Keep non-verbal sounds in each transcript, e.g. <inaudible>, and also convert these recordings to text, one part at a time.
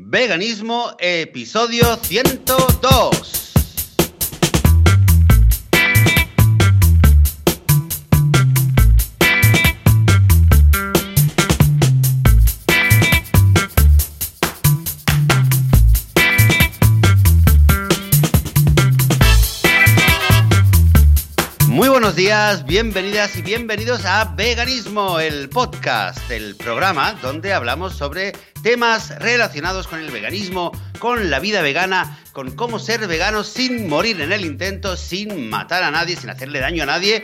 Veganismo, episodio 102. Bienvenidas y bienvenidos a Veganismo, el podcast, el programa donde hablamos sobre temas relacionados con el veganismo, con la vida vegana, con cómo ser vegano sin morir en el intento, sin matar a nadie, sin hacerle daño a nadie.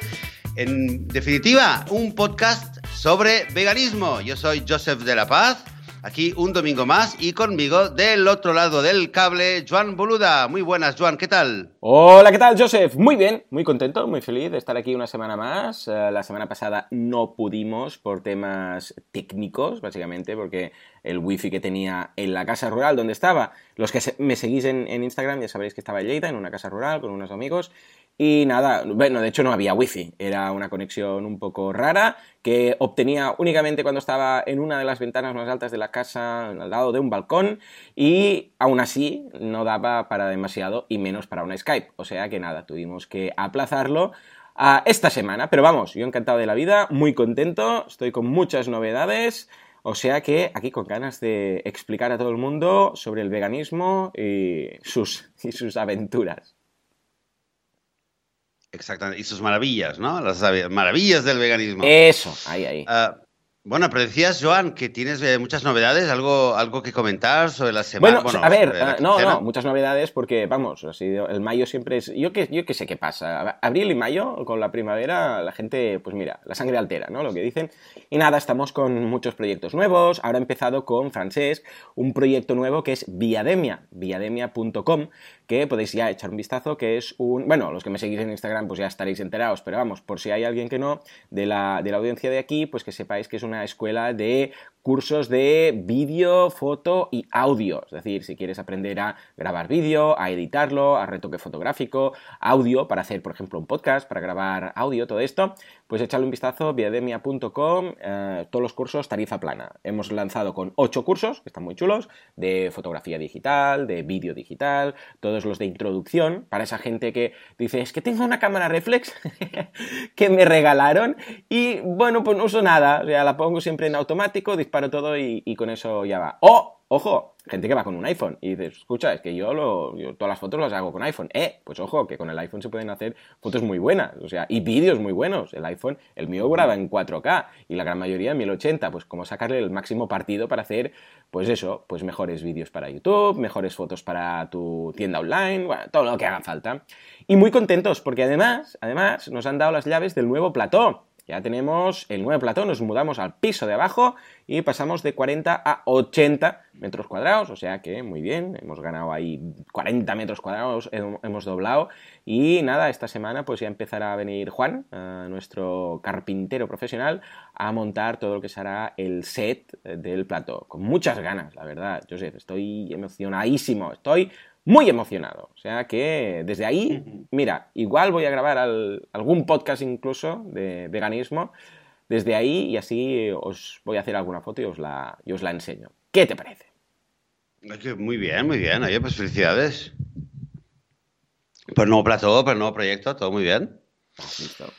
En definitiva, un podcast sobre veganismo. Yo soy Joseph de la Paz Aquí un domingo más y conmigo del otro lado del cable, Joan Boluda. Muy buenas, Joan, ¿qué tal? Hola, ¿qué tal, Joseph? Muy bien, muy contento, muy feliz de estar aquí una semana más. Eh, la semana pasada no pudimos por temas técnicos, básicamente, porque el wifi que tenía en la casa rural donde estaba, los que me seguís en, Instagram ya sabréis que estaba en Lleida, en una casa rural con unos amigos, y nada, bueno, de hecho no había wifi, era una conexión un poco rara que obtenía únicamente cuando estaba en una de las ventanas más altas de la casa, al lado de un balcón, y aún así no daba para demasiado y menos para una Skype. O sea que nada, tuvimos que aplazarlo a esta semana. Pero vamos, yo encantado de la vida, muy contento, estoy con muchas novedades. O sea que aquí con ganas de explicar a todo el mundo sobre el veganismo y sus, y sus aventuras. Exactamente, y sus maravillas, ¿no? Las maravillas del veganismo. Eso, ahí, ahí. Uh, bueno, pero decías, Joan, que tienes eh, muchas novedades, algo, algo que comentar sobre la semana. Bueno, a ver, uh, no, no, muchas novedades porque, vamos, así, el mayo siempre es... Yo que, yo que sé qué pasa. Abril y mayo, con la primavera, la gente, pues mira, la sangre altera, ¿no? Lo que dicen. Y nada, estamos con muchos proyectos nuevos. Ahora he empezado con Francesc, un proyecto nuevo que es Viademia, viademia.com, que podéis ya echar un vistazo, que es un... Bueno, los que me seguís en Instagram pues ya estaréis enterados, pero vamos, por si hay alguien que no, de la, de la audiencia de aquí, pues que sepáis que es una escuela de cursos de vídeo, foto y audio. Es decir, si quieres aprender a grabar vídeo, a editarlo, a retoque fotográfico, audio, para hacer, por ejemplo, un podcast, para grabar audio, todo esto, pues échale un vistazo, viademia.com, eh, todos los cursos tarifa plana. Hemos lanzado con ocho cursos, que están muy chulos, de fotografía digital, de vídeo digital, todos los de introducción, para esa gente que dice, es que tengo una cámara reflex <laughs> que me regalaron y, bueno, pues no uso nada, o sea, la pongo siempre en automático, para todo y, con eso ya va. ¡Oh! Ojo, gente que va con un iPhone y dices, escucha, es que yo, todas las fotos las hago con iPhone. Eh, pues ojo, que con el iPhone se pueden hacer fotos muy buenas, o sea, y vídeos muy buenos. El iPhone, el mío graba en 4K y la gran mayoría en 1080, pues como sacarle el máximo partido para hacer, pues eso, pues mejores vídeos para YouTube, mejores fotos para tu tienda online, bueno, todo lo que haga falta. Y muy contentos porque además, además nos han dado las llaves del nuevo plató. Ya tenemos el nuevo plató, nos mudamos al piso de abajo y pasamos de 40 a 80 metros cuadrados, o sea que muy bien, hemos ganado ahí 40 metros cuadrados, hemos doblado y nada, esta semana pues ya empezará a venir Juan, eh, nuestro carpintero profesional, a montar todo lo que será el set del plató, con muchas ganas, la verdad, Joseph, estoy emocionadísimo, estoy muy emocionado. O sea que desde ahí, mira, igual voy a grabar algún podcast incluso de veganismo desde ahí y así os voy a hacer alguna foto y os la, os la enseño. ¿Qué te parece? Muy bien, muy bien. Oye, pues felicidades. Por el nuevo plató, por el nuevo proyecto, todo muy bien. Listo.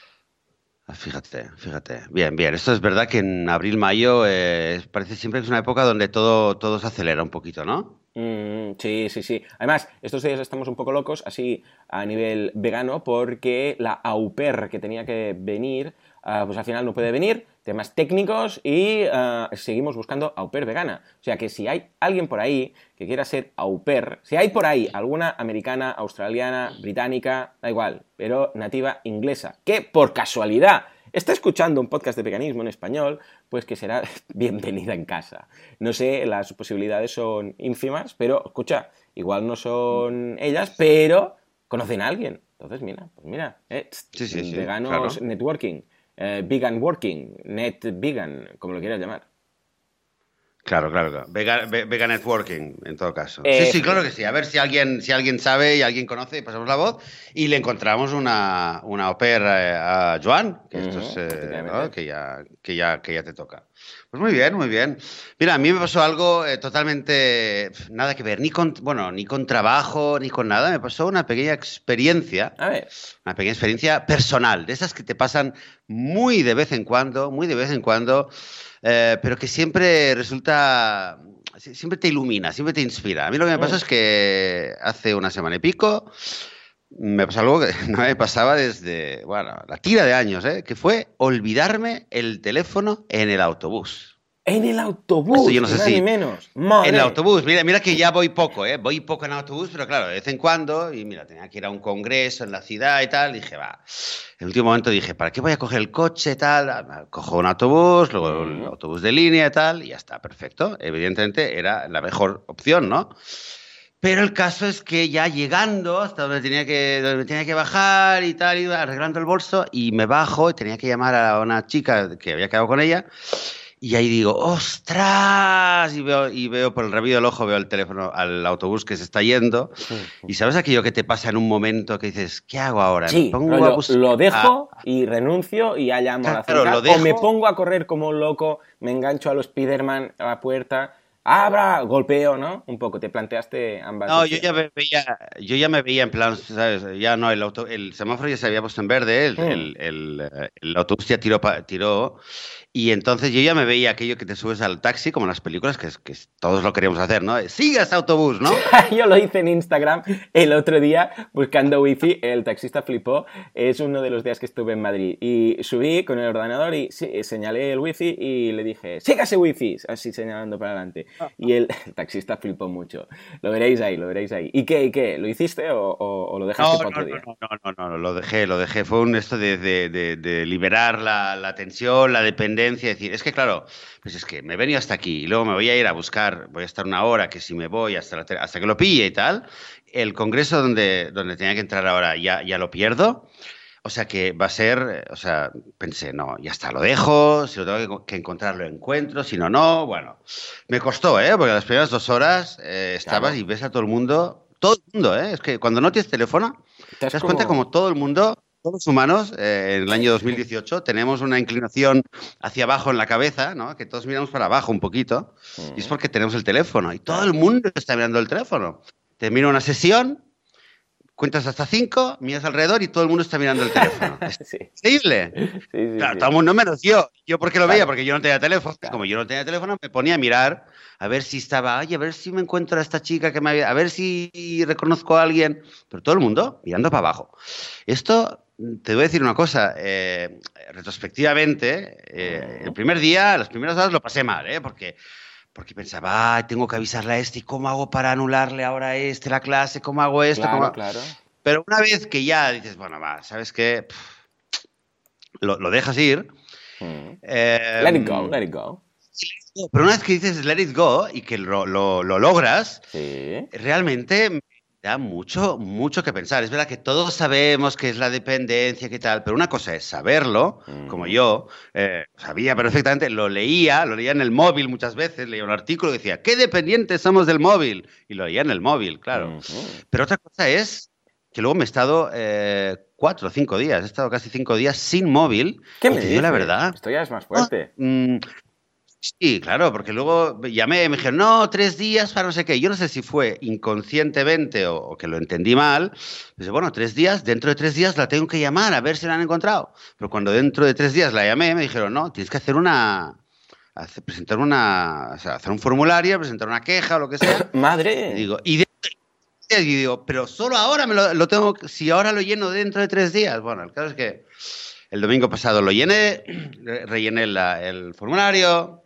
Ah, fíjate, fíjate. Bien, bien. Esto es verdad que en abril, mayo eh, parece siempre que es una época donde todo, todo se acelera un poquito, ¿no? Mm, sí, sí, sí. Además, estos días estamos un poco locos, así a nivel vegano, porque la AUPER que tenía que venir, ah, pues al final no puede venir, temas técnicos y ah, seguimos buscando AUPER vegana. O sea que si hay alguien por ahí que quiera ser AUPER, si hay por ahí alguna americana, australiana, británica, da igual, pero nativa inglesa, que por casualidad está escuchando un podcast de veganismo en español, pues que será <laughs> bienvenida en casa. No sé, las posibilidades son ínfimas, pero escucha, igual no son ellas, pero conocen a alguien. Entonces, mira, pues mira, eh, veganos networking, eh, vegan working, net vegan, como lo quieras llamar. Claro, claro, Vega, Vega, Networking, en todo caso. sí, sí, claro que sí. A ver si alguien, si alguien sabe y alguien conoce, pasamos la voz y le encontramos una, una a Joan, que, esto es, que, ya, que, ya, que ya te toca. Pues muy bien, muy bien. Mira, a mí me pasó algo eh, totalmente nada que ver, ni con, bueno, ni con trabajo, ni con nada. Me pasó una pequeña experiencia, a ver. una pequeña experiencia personal, de esas que te pasan muy de vez en cuando, muy de vez en cuando, eh, pero que siempre resulta, siempre te ilumina, siempre te inspira. A mí lo que me pasó es que hace una semana y pico me pasó algo que <laughs> no me pasaba desde, bueno, la tira de años, ¿eh? que fue olvidarme el teléfono en el autobús. En el autobús, yo no sé si, ni menos. En el autobús, mira, mira que ya voy poco, ¿eh? Voy poco en autobús, pero claro, de vez en cuando, y mira, tenía que ir a un congreso en la ciudad y tal, y dije, va. En el último momento dije, ¿para qué voy a coger el coche y tal? Ah, cojo un autobús, luego el autobús de línea y tal, y ya está, perfecto. Evidentemente era la mejor opción, ¿no? Pero el caso es que ya llegando hasta donde tenía que, donde tenía que bajar y tal, iba arreglando el bolso y me bajo y tenía que llamar a una chica que había quedado con ella. Y ahí digo, ¡ostras! Y veo, y veo por el rabillo del ojo, veo el teléfono al autobús que se está yendo. Y sabes aquello que te pasa en un momento que dices, ¿qué hago ahora? Sí, lo, dejo y renuncio y ya llamo a la ciudad. O me pongo a correr como un loco, me engancho a los Spiderman a la puerta abra, golpeo, ¿no? Un poco, te planteaste ambas. No, yo ya, me veía, yo ya me veía en plan, ¿sabes? Ya no, el, auto, el semáforo ya se había puesto en verde, el, mm. el, el, autobús ya tiró, tiró y entonces yo ya me veía aquello que te subes al taxi, como en las películas, que, que todos lo queríamos hacer, ¿no? Sigas autobús, ¿no? <laughs> yo lo hice en Instagram el otro día buscando wifi, el taxista flipó, es uno de los días que estuve en Madrid. Y subí con el ordenador y señalé el wifi y le dije, sígase wifi, así señalando para adelante. Y el, <laughs> taxista flipó mucho. Lo veréis ahí, lo veréis ahí. ¿Y qué, y qué? ¿Lo hiciste o, lo dejaste para otro día? No, no, no, no, lo dejé, lo dejé. Fue un esto de, de, de, liberar la, la tensión, la dependencia decir, es que claro, pues es que me he venido hasta aquí y luego me voy a ir a buscar, voy a estar una hora que si me voy hasta, hasta que lo pille y tal, el congreso donde, donde tenía que entrar ahora ya, ya lo pierdo. O sea que va a ser, o sea, pensé, no, ya está, lo dejo, si lo tengo que, encontrar lo encuentro, si no, no, bueno. Me costó, ¿eh? Porque las primeras dos horas eh, estabas y ves a todo el mundo, todo el mundo, ¿eh? Es que cuando no tienes teléfono, te das cuenta como todo el mundo todos los humanos, eh, en el año 2018, tenemos una inclinación hacia abajo en la cabeza, ¿no? Que todos miramos para abajo un poquito. Y es porque tenemos el teléfono. Y todo el mundo está mirando el teléfono. Termina una sesión, cuentas hasta cinco, miras alrededor y todo el mundo está mirando el teléfono. <laughs> Es increíble. claro, todo el mundo menos yo. Yo porque lo veía, porque yo no tenía teléfono. Como yo no tenía teléfono, me ponía a mirar a ver si estaba, ay, a ver si me encuentro a esta chica que me había, a ver si reconozco a alguien. Pero todo el mundo mirando para abajo. Esto te voy a decir una cosa, eh, retrospectivamente, eh, el primer día, las primeras horas lo pasé mal, ¿eh? porque, porque pensaba, tengo que avisarle a este, ¿cómo hago para anularle ahora a este la clase? ¿Cómo hago esto? Claro, Pero una vez que ya dices, bueno, va, ¿sabes qué? lo, dejas ir. Mm. let it go, let it go. Pero una vez que dices let it go y que lo, lo, lo logras, sí. realmente da mucho, mucho que pensar. Es verdad que todos sabemos que es la dependencia, que tal, pero una cosa es saberlo, como yo, eh, sabía perfectamente, lo leía, lo leía en el móvil muchas veces, leía un artículo que decía, qué dependientes somos del móvil, y lo leía en el móvil, claro. Pero otra cosa es que luego me he estado eh, cuatro o cinco días, he estado casi cinco días sin móvil. ¿Qué me dices? la verdad. Esto ya es más fuerte. Mm, Sí, claro, porque luego llamé y me dijeron, no, tres días para no sé qué. Yo no sé si fue inconscientemente o, que lo entendí mal. Dice, bueno, tres días, dentro de tres días la tengo que llamar a ver si la han encontrado. Pero cuando dentro de tres días la llamé, me dijeron, no, tienes que hacer una, presentar una, o sea, hacer un formulario, presentar una queja o lo que sea. <coughs> Madre. Y digo, y, digo, pero solo ahora me lo, tengo, si ahora lo lleno dentro de tres días. Bueno, el caso es que el domingo pasado lo llené, rellené el formulario,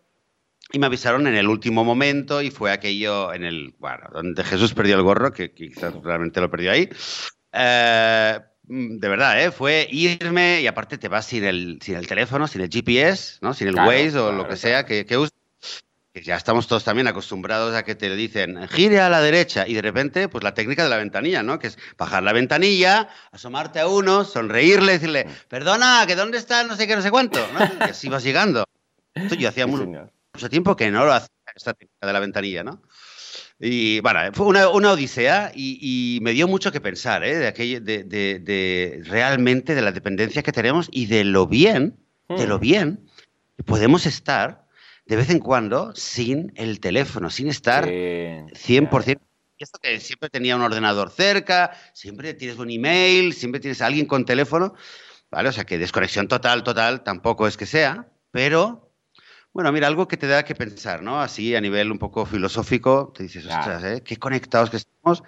y me avisaron en el último momento y fue aquello en el, bueno, donde Jesús perdió el gorro, que quizás realmente lo perdió ahí. Eh, de verdad, ¿eh? fue irme y aparte te vas sin el, sin el teléfono, sin el GPS, ¿no? sin el Waze o lo que sea que, que uses. Ya estamos todos también acostumbrados a que te dicen gire a la derecha y de repente, pues la técnica de la ventanilla, ¿no? Que es bajar la ventanilla, asomarte a uno, sonreírle, decirle, perdona, que dónde está no sé qué, no sé cuánto, ¿no? Y así vas llegando. <laughs> Esto yo hacía muy, mucho tiempo que no lo hacía esta técnica de la ventanilla, ¿no? Y bueno, fue una, una odisea y, me dio mucho que pensar, ¿eh? De, aquello, de, de, realmente de la dependencia que tenemos y de lo bien, de lo hmm. bien que podemos estar de vez en cuando sin el teléfono, sin estar 100%. esto que siempre tenía un ordenador cerca, siempre tienes un email, siempre tienes a alguien con teléfono, ¿vale? O sea que desconexión total, total, tampoco es que sea, pero bueno, mira, algo que te da que pensar, ¿no? Así a nivel un poco filosófico, te dices, ostras, ¿eh? qué conectados que estamos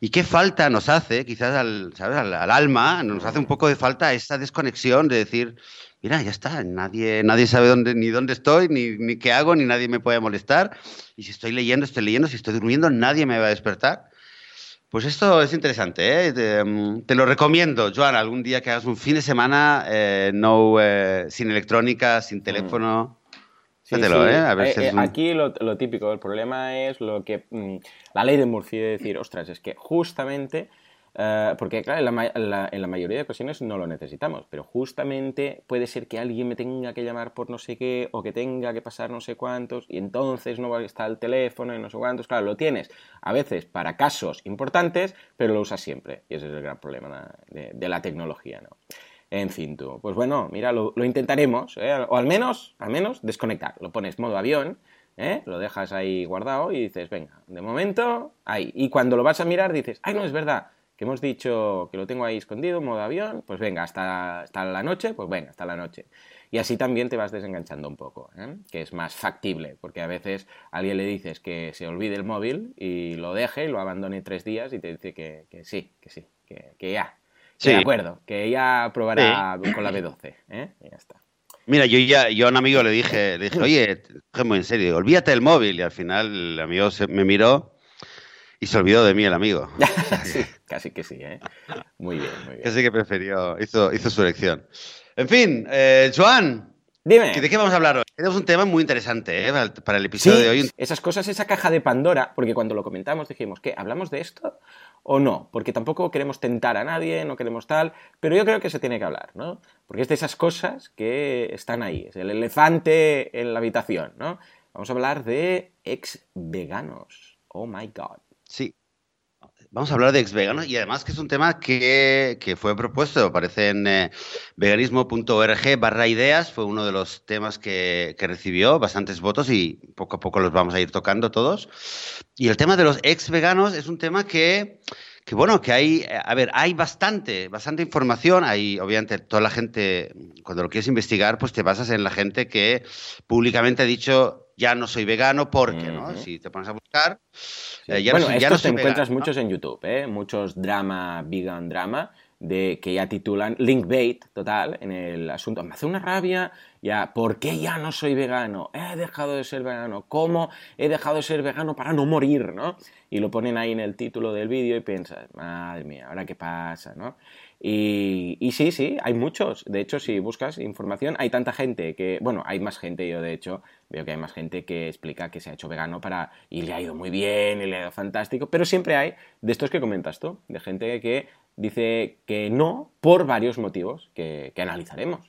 y qué falta nos hace, quizás al, ¿sabes? Al, alma, nos hace un poco de falta esa desconexión de decir, mira, ya está, nadie, nadie sabe dónde, ni dónde estoy, ni, ni qué hago, ni nadie me puede molestar. Y si estoy leyendo, estoy leyendo, si estoy durmiendo, nadie me va a despertar. Pues esto es interesante, ¿eh? Mm, te, lo recomiendo, Joan, algún día que hagas un fin de semana eh, no, eh, sin electrónica, sin mm. ¿Eh? Eh, aquí lo, típico, el problema es lo que mm, la ley de Murphy de decir, ostras, es que justamente, eh, porque claro, en la, en la, mayoría de ocasiones no lo necesitamos, pero justamente puede ser que alguien me tenga que llamar por no sé qué o que tenga que pasar no sé cuántos y entonces no va a estar el teléfono y no sé cuántos. Claro, lo tienes a veces para casos importantes, pero lo usas siempre y ese es el gran problema de, de la tecnología, ¿no? En fin, tú. Pues bueno, mira, lo, intentaremos, ¿eh? o al menos, al menos desconectar. Lo pones modo avión, ¿eh? lo dejas ahí guardado y dices, venga, de momento, ahí. Y cuando lo vas a mirar dices, ay, no, es verdad, que hemos dicho que lo tengo ahí escondido, modo avión, pues venga, hasta, hasta la noche, pues venga, hasta la noche. Y así también te vas desenganchando un poco, ¿eh? que es más factible, porque a veces a alguien le dices que se olvide el móvil y lo deje y lo abandone tres días y te dice que, sí, que sí, que ya, Sí. De acuerdo, que ya probará con la B12, ¿eh? Y ya está. Mira, yo ya yo a un amigo le dije, le dije, oye, en serio, olvídate el móvil. Y al final el amigo me miró y se olvidó de mí el amigo. <laughs> casi que sí, ¿eh? Muy bien, muy bien. Casi que prefirió, hizo, hizo su elección. En fin, eh, Joan, Dime. ¿De qué vamos a hablar hoy? Tenemos un tema muy interesante ¿eh? para el episodio de hoy. Esas cosas, esa caja de Pandora, porque cuando lo comentamos dijimos, ¿qué? ¿Hablamos de esto o no? Porque tampoco queremos tentar a nadie, no queremos tal, pero yo creo que se tiene que hablar, ¿no? Porque es de esas cosas que están ahí, es el elefante en la habitación, ¿no? Vamos a hablar de ex veganos. Oh my god. Vamos a hablar de ex veganos y además que es un tema que, fue propuesto, aparece en eh, veganismo.org barra ideas, fue uno de los temas que, recibió bastantes votos y poco a poco los vamos a ir tocando todos. Y el tema de los ex veganos es un tema que, que bueno, que hay, a ver, hay bastante, bastante información, hay obviamente toda la gente, cuando lo quieres investigar, pues te basas en la gente que públicamente ha dicho ya no soy vegano porque, ¿no? Si te pones a buscar, eh, ya, bueno, no, ya no te encuentras muchos en YouTube, ¿eh? Muchos drama, vegan drama, de que ya titulan linkbait total en el asunto. Me hace una rabia ya, ¿por qué ya no soy vegano? He dejado de ser vegano. ¿Cómo he dejado de ser vegano para no morir, no? Y lo ponen ahí en el título del vídeo y piensas, madre mía, ¿ahora qué pasa, no? Y, sí, sí, hay muchos. De hecho, si buscas información, hay tanta gente que, bueno, hay más gente, yo de hecho veo que hay más gente que explica que se ha hecho vegano para y le ha ido muy bien y le ha ido fantástico, pero siempre hay de estos que comentas tú, de gente que dice que no por varios motivos que, analizaremos.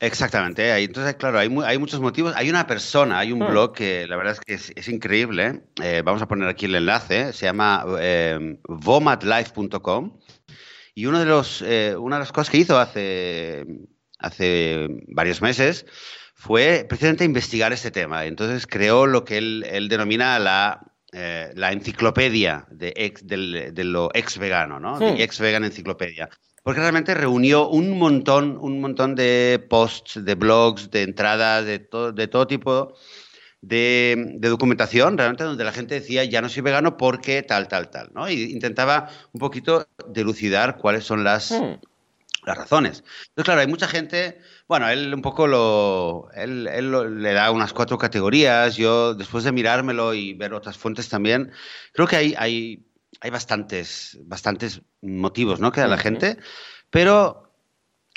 Exactamente, entonces claro, hay, hay, muchos motivos. Hay una persona, hay un hmm. blog que la verdad es que es, increíble. Eh, vamos a poner aquí el enlace, se llama eh, vomatlife.com y uno de los, eh, una de las cosas que hizo hace, hace varios meses fue precisamente investigar este tema. Entonces creó lo que él, denomina la, eh, la enciclopedia de, ex, de, lo ex vegano, ¿no? ex vegan enciclopedia. Porque realmente reunió un montón, un montón de posts, de blogs, de entradas, de, de todo tipo de, documentación, realmente donde la gente decía, ya no soy vegano porque tal, tal, tal, ¿no? Y intentaba un poquito delucidar cuáles son las, hmm. las razones. Entonces, claro, hay mucha gente, bueno, él un poco lo, él, le da unas cuatro categorías, yo después de mirármelo y ver otras fuentes también, creo que hay, hay, hay bastantes, bastantes motivos, ¿no? Que da la gente, pero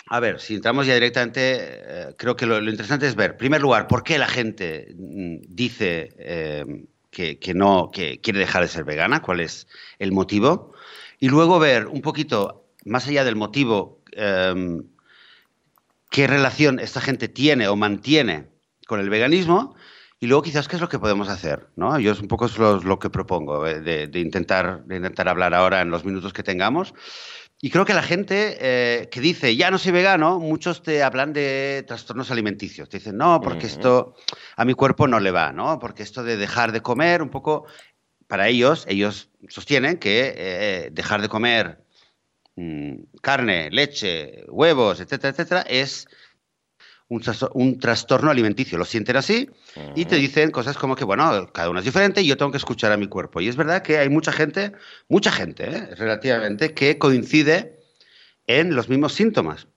a ver, si entramos ya directamente, eh, creo que lo, interesante es ver, en primer lugar, por qué la gente mm, dice eh, que, no, que quiere dejar de ser vegana, cuál es el motivo, y luego ver un poquito, más allá del motivo, em, qué relación esta gente tiene o mantiene con el veganismo, Y luego quizás qué es lo que podemos hacer, ¿no? Yo es un poco lo, que propongo eh, de, intentar, de intentar hablar ahora en los minutos que tengamos. Y creo que la gente eh, que dice, ya no soy vegano, muchos te hablan de trastornos alimenticios. Te dicen, no, porque esto a mi cuerpo no le va, ¿no? Porque esto de dejar de comer, un poco, para ellos, ellos sostienen que eh, dejar de comer mm, carne, leche, huevos, etcétera, etcétera, es un, trastorno alimenticio. Lo sienten así y te dicen cosas como que, bueno, cada uno es diferente y yo tengo que escuchar a mi cuerpo. Y es verdad que hay mucha gente, mucha gente, ¿eh? relativamente, que coincide en los mismos síntomas.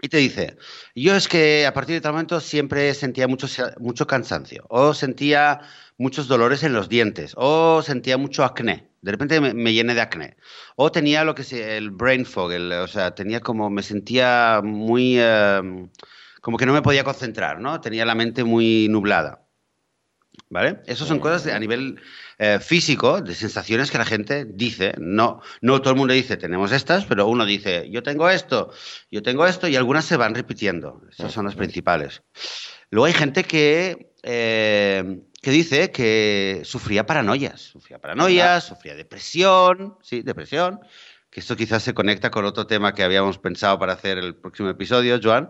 Y te dice, yo es que a partir de tal momento siempre sentía mucho, mucho cansancio, o sentía muchos dolores en los dientes, o sentía mucho acné. De repente me, llené de acné. O tenía lo que es el brain fog, o sea, tenía como, me sentía muy... Em, como que no me podía concentrar, ¿no? Tenía la mente muy nublada. ¿Vale? Esas son cosas a nivel eh, físico, de sensaciones que la gente dice. No, no todo el mundo dice, tenemos estas, pero uno dice, yo tengo esto, yo tengo esto, y algunas se van repitiendo. Esas son las principales. Luego hay gente que, eh, que dice que sufría paranoias. Sufría paranoias, sufría depresión, sí, depresión que esto quizás se conecta con otro tema que habíamos pensado para hacer el próximo episodio, Joan,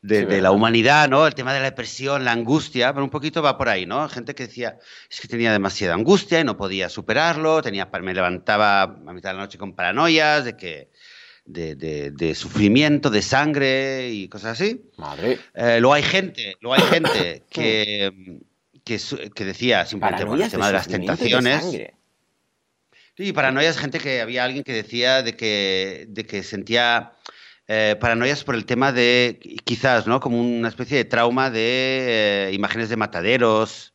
de, la humanidad, ¿no? El tema de la depresión, la angustia, pero un poquito va por ahí, ¿no? Gente que decía, es que tenía demasiada angustia y no podía superarlo, tenía, me levantaba a mitad de la noche con paranoias de que... De, sufrimiento, de sangre y cosas así. Madre. Eh, luego hay gente, luego hay gente <coughs> que, que, decía simplemente bueno, el tema de las tentaciones. Sí, paranoia es gente que había alguien que decía de que, de que sentía eh, paranoias por el tema de, quizás, ¿no? Como una especie de trauma de eh, imágenes de mataderos.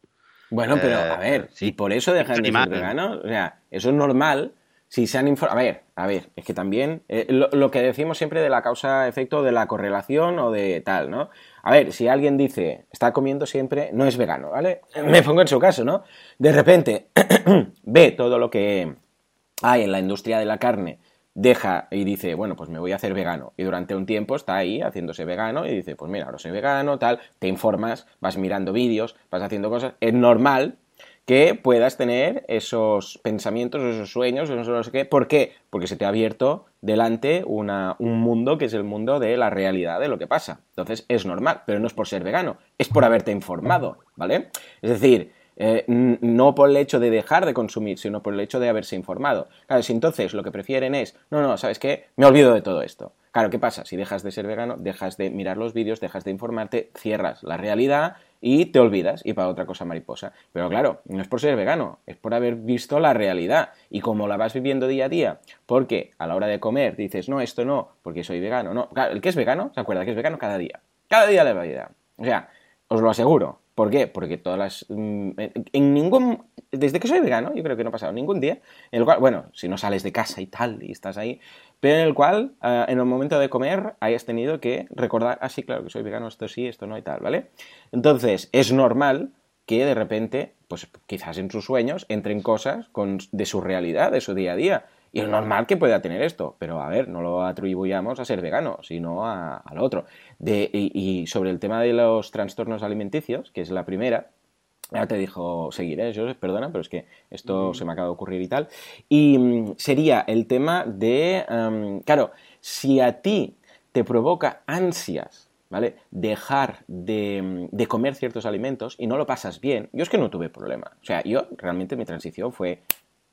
Bueno, pero a ver, eh, si por eso dejan de ser veganos, o sea, eso es normal. Si se han informado. A ver, a ver, es que también. lo, lo, que decimos siempre de la causa-efecto, de la correlación o de tal, ¿no? A ver, si alguien dice, está comiendo siempre, no es vegano, ¿vale? <laughs> Me pongo en su caso, ¿no? De repente <clears throat> ve todo lo que hay en la industria de la carne, deja y dice, bueno, pues me voy a hacer vegano. Y durante un tiempo está ahí haciéndose vegano y dice, pues mira, ahora soy vegano, tal, te informas, vas mirando vídeos, vas haciendo cosas. Es normal que puedas tener esos pensamientos, esos sueños, no sé qué. ¿Por qué? Porque se te ha abierto delante una, un mundo que es el mundo de la realidad de lo que pasa. Entonces es normal, pero no es por ser vegano, es por haberte informado, ¿vale? Es decir, eh, no por el hecho de dejar de consumir, sino por el hecho de haberse informado. Claro, si entonces lo que prefieren es, no, no, ¿sabes qué? Me olvido de todo esto. Claro, ¿qué pasa? Si dejas de ser vegano, dejas de mirar los vídeos, dejas de informarte, cierras la realidad y te olvidas y para otra cosa mariposa. Pero claro, no es por ser vegano, es por haber visto la realidad y como la vas viviendo día a día. Porque a la hora de comer dices, no, esto no, porque soy vegano. No, el que es vegano se acuerda que es vegano cada día. Cada día de la vida. O sea, os lo aseguro, ¿Por qué? Porque todas las... Mm, en ningún... Desde que soy vegano, yo creo que no ha pasado ningún día en el cual, bueno, si no sales de casa y tal y estás ahí, pero en el cual ah, en el momento de comer hayas tenido que recordar, ah, sí, claro que soy vegano, esto sí, esto no y tal, ¿vale? Entonces, es normal que de repente, pues quizás en sus sueños, entren cosas con, de su realidad, de su día a día. Y es normal que pueda tener esto, pero a ver, no lo atribuyamos a ser vegano, sino a, lo otro. De, y, sobre el tema de los trastornos alimenticios, que es la primera, ya te dijo seguir, ¿eh? Perdona, pero es que esto se me acaba de ocurrir y tal. Y mm, sería el tema de, claro, si a ti te provoca ansias, ¿vale? Dejar de, mm, de, comer ciertos alimentos y no lo pasas bien, yo es que no tuve problema. O sea, yo realmente mi transición fue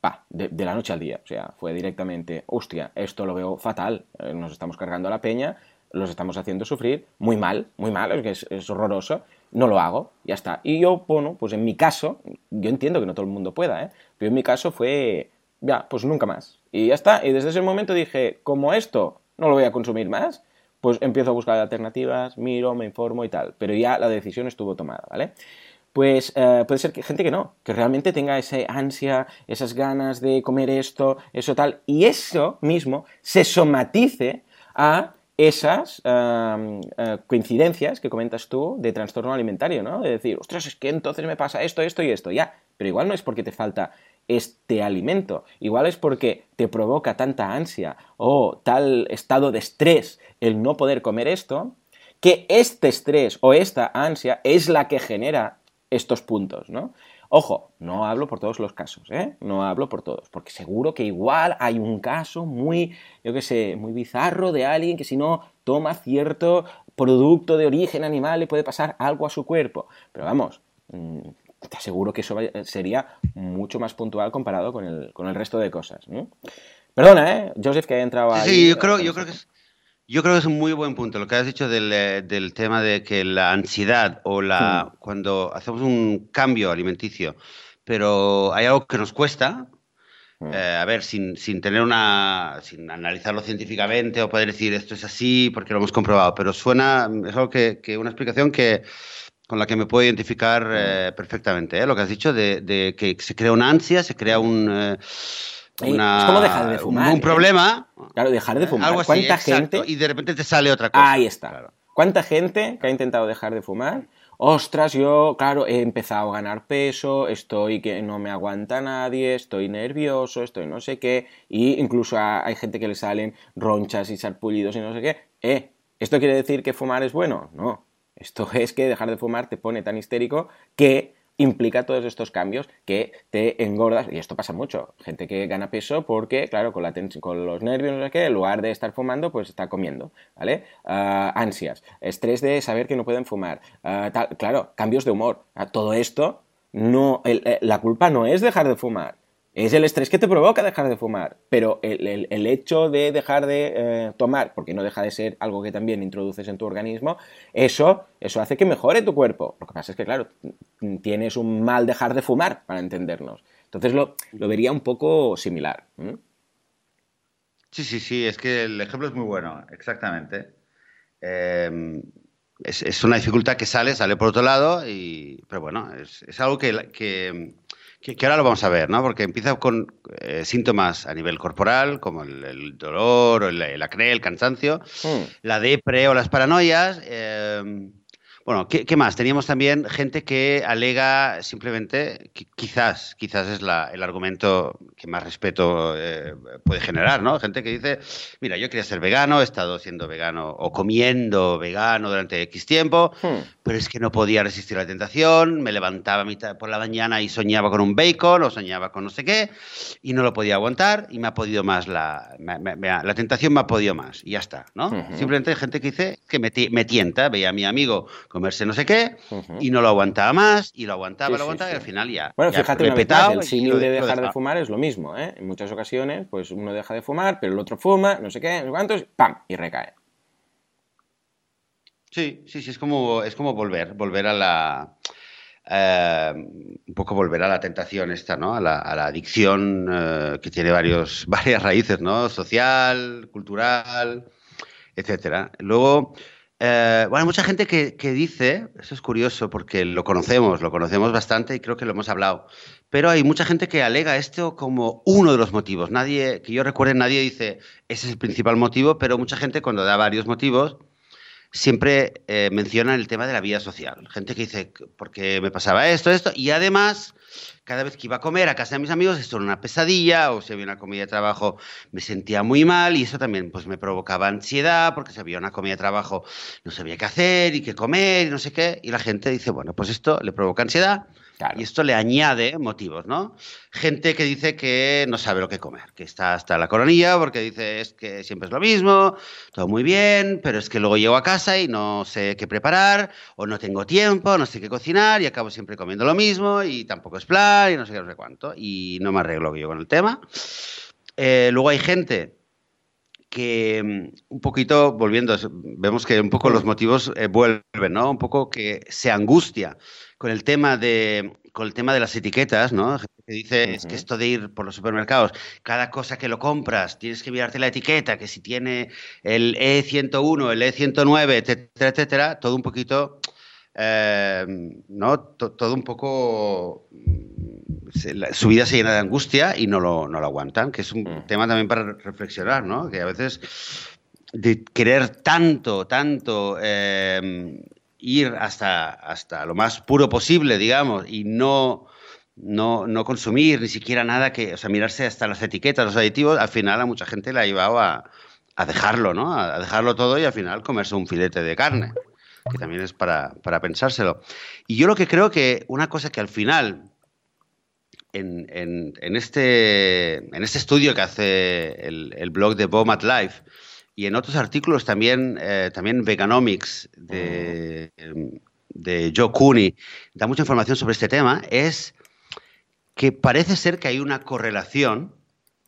pa, de, la noche al día. O sea, fue directamente, hostia, esto lo veo fatal, eh, nos estamos cargando a la peña, los estamos haciendo sufrir, muy mal, muy mal, es que es, horroroso, no lo hago, ya está. Y yo, bueno, pues en mi caso, yo entiendo que no todo el mundo pueda, ¿eh? pero en mi caso fue, ya, pues nunca más. Y ya está, y desde ese momento dije, como esto no lo voy a consumir más, pues empiezo a buscar alternativas, miro, me informo y tal, pero ya la decisión estuvo tomada, ¿vale? Pues eh, puede ser que gente que no, que realmente tenga esa ansia, esas ganas de comer esto, eso tal, y eso mismo se somatice a esas eh, coincidencias que comentas tú de trastorno alimentario, ¿no? De decir, ostras, es que entonces me pasa esto, esto y esto, ya, pero igual no es porque te falta este alimento, igual es porque te provoca tanta ansia o tal estado de estrés el no poder comer esto, que este estrés o esta ansia es la que genera estos puntos, ¿no? Ojo, no hablo por todos los casos, ¿eh? No hablo por todos, porque seguro que igual hay un caso muy, yo qué sé, muy bizarro de alguien que si no toma cierto producto de origen animal le puede pasar algo a su cuerpo. Pero vamos, mm, te aseguro que eso sería mucho más puntual comparado con el, con el resto de cosas. Perdona, ¿eh? Joseph, que haya entrado ahí. Sí, yo creo, yo creo que es, yo creo que es un muy buen punto lo que has dicho del, eh, del tema de que la ansiedad o la cuando hacemos un cambio alimenticio, pero hay algo que nos cuesta, eh, a ver, sin, sin, tener una. sin analizarlo científicamente o poder decir esto es así porque lo hemos comprobado, pero suena. es algo que, que una explicación que con la que me puedo identificar eh, perfectamente, ¿eh? lo que has dicho, de, de, que se crea una ansia, se crea un es como dejar de fumar. Un, ¿eh? problema. Claro, dejar de fumar. Algo ¿Cuánta gente. Y de repente te sale otra cosa. Ahí está. ¿Cuánta gente que ha intentado dejar de fumar? Ostras, yo, claro, he empezado a ganar peso, estoy que no me aguanta nadie, estoy nervioso, estoy no sé qué, y incluso hay gente que le salen ronchas y sarpullidos y no sé qué. Eh, ¿esto quiere decir que fumar es bueno? No. Esto es que dejar de fumar te pone tan histérico que implica todos estos cambios que te engordas, y esto pasa mucho, gente que gana peso porque, claro, con, la con los nervios, no sé qué, en lugar de estar fumando, pues está comiendo, ¿vale? Ah, ansias, estrés de saber que no pueden fumar, ah, claro, cambios de humor, ah, todo esto, no, eh, la culpa no es dejar de fumar, es el estrés que te provoca dejar de fumar, pero el, hecho de dejar de eh, tomar, porque no deja de ser algo que también introduces en tu organismo, eso, eso hace que mejore tu cuerpo. Lo que pasa es que, claro, tienes un mal dejar de fumar, para entendernos. Entonces lo, vería un poco similar. Sí, sí, sí, es que el ejemplo es muy bueno, exactamente. Em, es, una dificultad que sale, sale por otro lado, y, pero bueno, es, algo que, que que, ahora lo vamos a ver, ¿no? Porque empieza con eh, síntomas a nivel corporal, como el, dolor, o el, acné, el cansancio, hmm. la depre o las paranoias. Eh, bueno, ¿qué, más? Teníamos también gente que alega simplemente, quizás, quizás es el argumento que más respeto eh, puede generar, ¿no? Gente que dice, mira, yo quería ser vegano, he estado siendo vegano o comiendo vegano durante X tiempo, hmm. pero es que no podía resistir la tentación, me levantaba mitad por la mañana y soñaba con un bacon o soñaba con no sé qué, y no lo podía aguantar y me ha podido más la, la tentación me ha podido más y ya está, ¿no? Simplemente hay gente que dice que me, me tienta, veía a mi amigo comerse no sé qué, y no lo aguantaba más, y lo aguantaba, lo aguantaba, y al final ya. Bueno, fíjate, el símil de dejar de fumar es lo mismo, ¿eh? En muchas ocasiones, pues uno deja de fumar, pero el otro fuma, no sé qué, no sé cuántos, ¡pam! y recae. Sí, sí, sí, es como, es como volver, volver a la. Eh, un poco volver a la tentación esta, ¿no? A la, adicción eh, que tiene varios, <laughs> varias raíces, ¿no? Social, cultural, etcétera. Luego, eh, bueno, hay mucha gente que, dice, eso es curioso porque lo conocemos, lo conocemos bastante y creo que lo hemos hablado, pero hay mucha gente que alega esto como uno de los motivos. Nadie, que yo recuerde, nadie dice ese es el principal motivo, pero mucha gente cuando da varios motivos siempre eh, menciona el tema de la vida social. Gente que dice, porque me pasaba esto, esto, y además cada vez que iba a comer a casa de mis amigos, esto era una pesadilla, o si había una comida de trabajo me sentía muy mal y eso también pues me provocaba ansiedad porque si había una comida de trabajo no sabía qué hacer y qué comer y no sé qué. Y la gente dice, bueno, pues esto le provoca ansiedad y esto le añade motivos, ¿no? Gente que dice que no sabe lo que comer, que está hasta la coronilla porque dice es que siempre es lo mismo, todo muy bien, pero es que luego llego a casa y no sé qué preparar, o no tengo tiempo, no sé qué cocinar y acabo siempre comiendo lo mismo y tampoco es plan y no sé qué, no sé cuánto, y no me arreglo yo con el tema. Eh, luego hay gente que mm, un poquito, volviendo, vemos que un poco los motivos eh, vuelven, ¿no? Un poco que se angustia con el tema de, con el tema de las etiquetas, ¿no? Que dice, es que esto de ir por los supermercados, cada cosa que lo compras, tienes que mirarte la etiqueta, que si tiene el E101, el E109, etcétera, etcétera, todo un poquito, eh, ¿no? todo un poco, su vida se llena de angustia y no lo, no lo aguantan, que es un mm. tema también para reflexionar, ¿no? Que a veces de querer tanto, tanto eh, ir hasta, hasta lo más puro posible, digamos, y no, no, no, consumir ni siquiera nada que, o sea, mirarse hasta las etiquetas, los aditivos, al final a mucha gente le ha llevado a, a dejarlo, ¿no? A dejarlo todo y al final comerse un filete de carne. Que también es para, pensárselo. Y yo lo que creo que una cosa que al final, en, este, en este estudio que hace el, blog de Bomat Life y en otros artículos también, eh, también Veganomics de, de Joe Cooney da mucha información sobre este tema, es que parece ser que hay una correlación,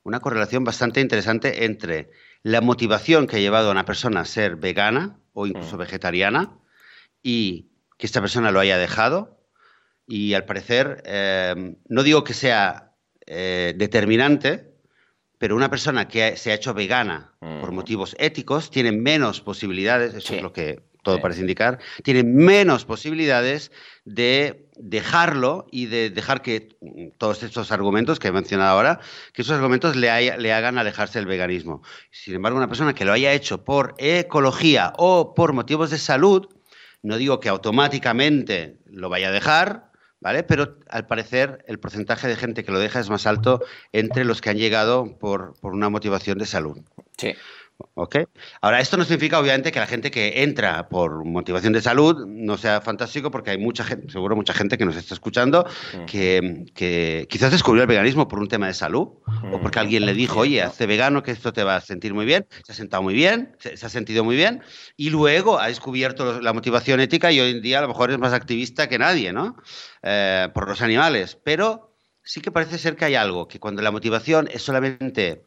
una correlación bastante interesante entre la motivación que ha llevado a una persona a ser vegana o incluso mm. vegetariana y que esta persona lo haya dejado. Y al parecer, eh, no digo que sea eh, determinante, pero una persona que se ha hecho vegana por mm. motivos éticos tiene menos posibilidades, eso es lo que todo parece indicar, tiene menos posibilidades de dejarlo y de dejar que todos estos argumentos que he mencionado ahora, que esos argumentos le, le hagan alejarse del veganismo. Sin embargo, una persona que lo haya hecho por ecología o por motivos de salud, no digo que automáticamente lo vaya a dejar, ¿vale? Pero al parecer el porcentaje de gente que lo deja es más alto entre los que han llegado por, por una motivación de salud. Sí. ¿Ok? Ahora, esto no significa, obviamente, que la gente que entra por motivación de salud no sea fantástico, porque hay mucha gente, seguro mucha gente que nos está escuchando, que, quizás descubrió el veganismo por un tema de salud, o porque alguien le dijo, oye, hazte vegano, que esto te va a sentir muy bien, se ha sentado muy bien, se, ha sentido muy bien, y luego ha descubierto la motivación ética y hoy en día a lo mejor es más activista que nadie, ¿no? Eh, por los animales. Pero sí que parece ser que hay algo, que cuando la motivación es solamente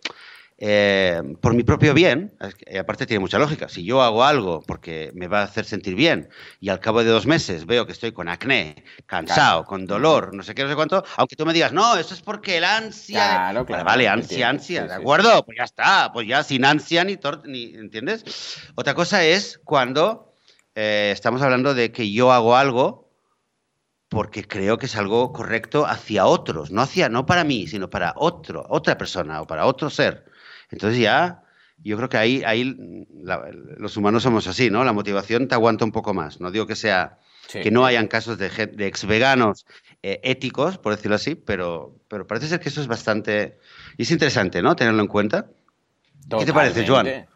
eh, por mi propio bien, aparte tiene mucha lógica, si yo hago algo porque me va a hacer sentir bien y al cabo de dos meses veo que estoy con acné, cansado, con dolor, no sé qué, no sé cuánto, aunque tú me digas, no, eso es porque el ansia... vale, ansia, ansia, ¿de acuerdo? Pues ya está, pues ya sin ansia ni, ni ¿entiendes? Otra cosa es cuando eh, estamos hablando de que yo hago algo porque creo que es algo correcto hacia otros, no hacia, no para mí, sino para otro, otra persona o para otro ser. Entonces ya, yo creo que ahí, ahí los humanos somos así, ¿no? La motivación te aguanta un poco más. No digo que sea que no hayan casos de, de ex veganos eh, éticos, por decirlo así, pero, pero parece ser que eso es bastante... Y es interesante, ¿no? Tenerlo en cuenta. ¿Qué te parece, Joan?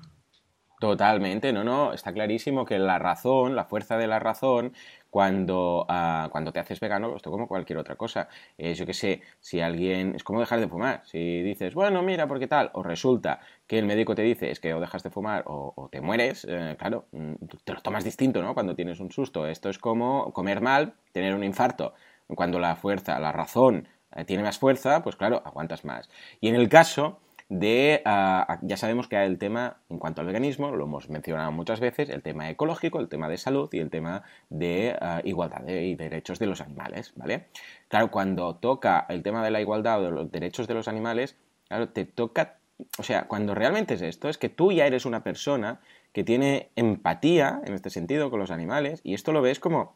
Totalmente, no, no, está clarísimo que la razón, la fuerza de la razón, cuando, uh, cuando te haces vegano, esto como cualquier otra cosa. Eh, yo sé, si alguien. Es como dejar de fumar. Si dices, bueno, mira, ¿por qué tal? O resulta que el médico te dice es que o dejas de fumar o, te mueres, eh, claro, mm, te lo tomas distinto, ¿no? Cuando tienes un susto. Esto es como comer mal, tener un infarto. Cuando la fuerza, la razón eh, tiene más fuerza, pues claro, aguantas más. Y en el caso de, ah, ya sabemos que el tema, en cuanto al veganismo, lo hemos mencionado muchas veces, el tema ecológico, el tema de salud y el tema de ah, igualdad y derechos de los animales, ¿vale? Claro, cuando toca el tema de la igualdad o de los derechos de los animales, claro, te toca, o sea, cuando realmente es esto, es que tú ya eres una persona que tiene empatía, en este sentido, con los animales, y esto lo ves como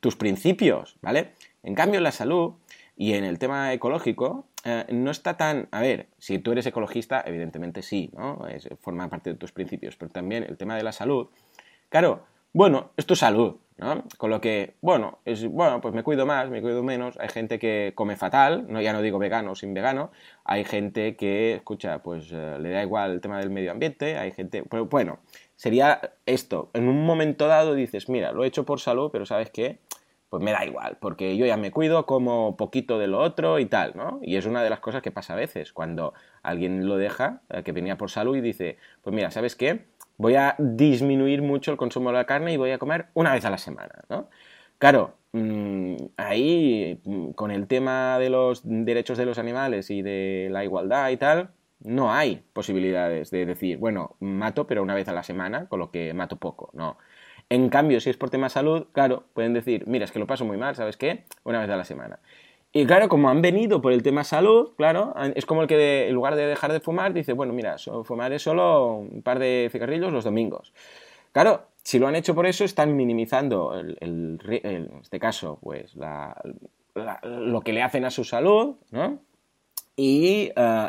tus principios, ¿vale? En cambio, la salud y en el tema ecológico, eh, no está tan. A ver, si tú eres ecologista, evidentemente sí, ¿no? forma parte de tus principios, pero también el tema de la salud. Claro, bueno, es tu salud, ¿no? Con lo que, bueno, es, bueno, pues me cuido más, me cuido menos. Hay gente que come fatal, no, ya no digo vegano o sin vegano. Hay gente que, escucha, pues eh, le da igual el tema del medio ambiente. Hay gente, pero bueno, sería esto. En un momento dado dices, mira, lo he hecho por salud, pero ¿sabes qué? Pues me da igual, porque yo ya me cuido como poquito de lo otro y tal, ¿no? Y es una de las cosas que pasa a veces, cuando alguien lo deja, eh, que venía por salud y dice, pues mira, ¿sabes qué? Voy a disminuir mucho el consumo de la carne y voy a comer una vez a la semana, ¿no? Claro, mm, ahí mm, con el tema de los derechos de los animales y de la igualdad y tal, no hay posibilidades de decir, bueno, mato pero una vez a la semana, con lo que mato poco, no. En cambio, si es por tema salud, claro, pueden decir, mira, es que lo paso muy mal, ¿sabes qué? Una vez a la semana. Y claro, como han venido por el tema salud, claro, es como el que en lugar de dejar de fumar dice, bueno, mira, fumar es solo un par de cigarrillos los domingos. Claro, si lo han hecho por eso, están minimizando, el, en este caso, pues lo que le hacen a su salud, ¿no? Y, uh,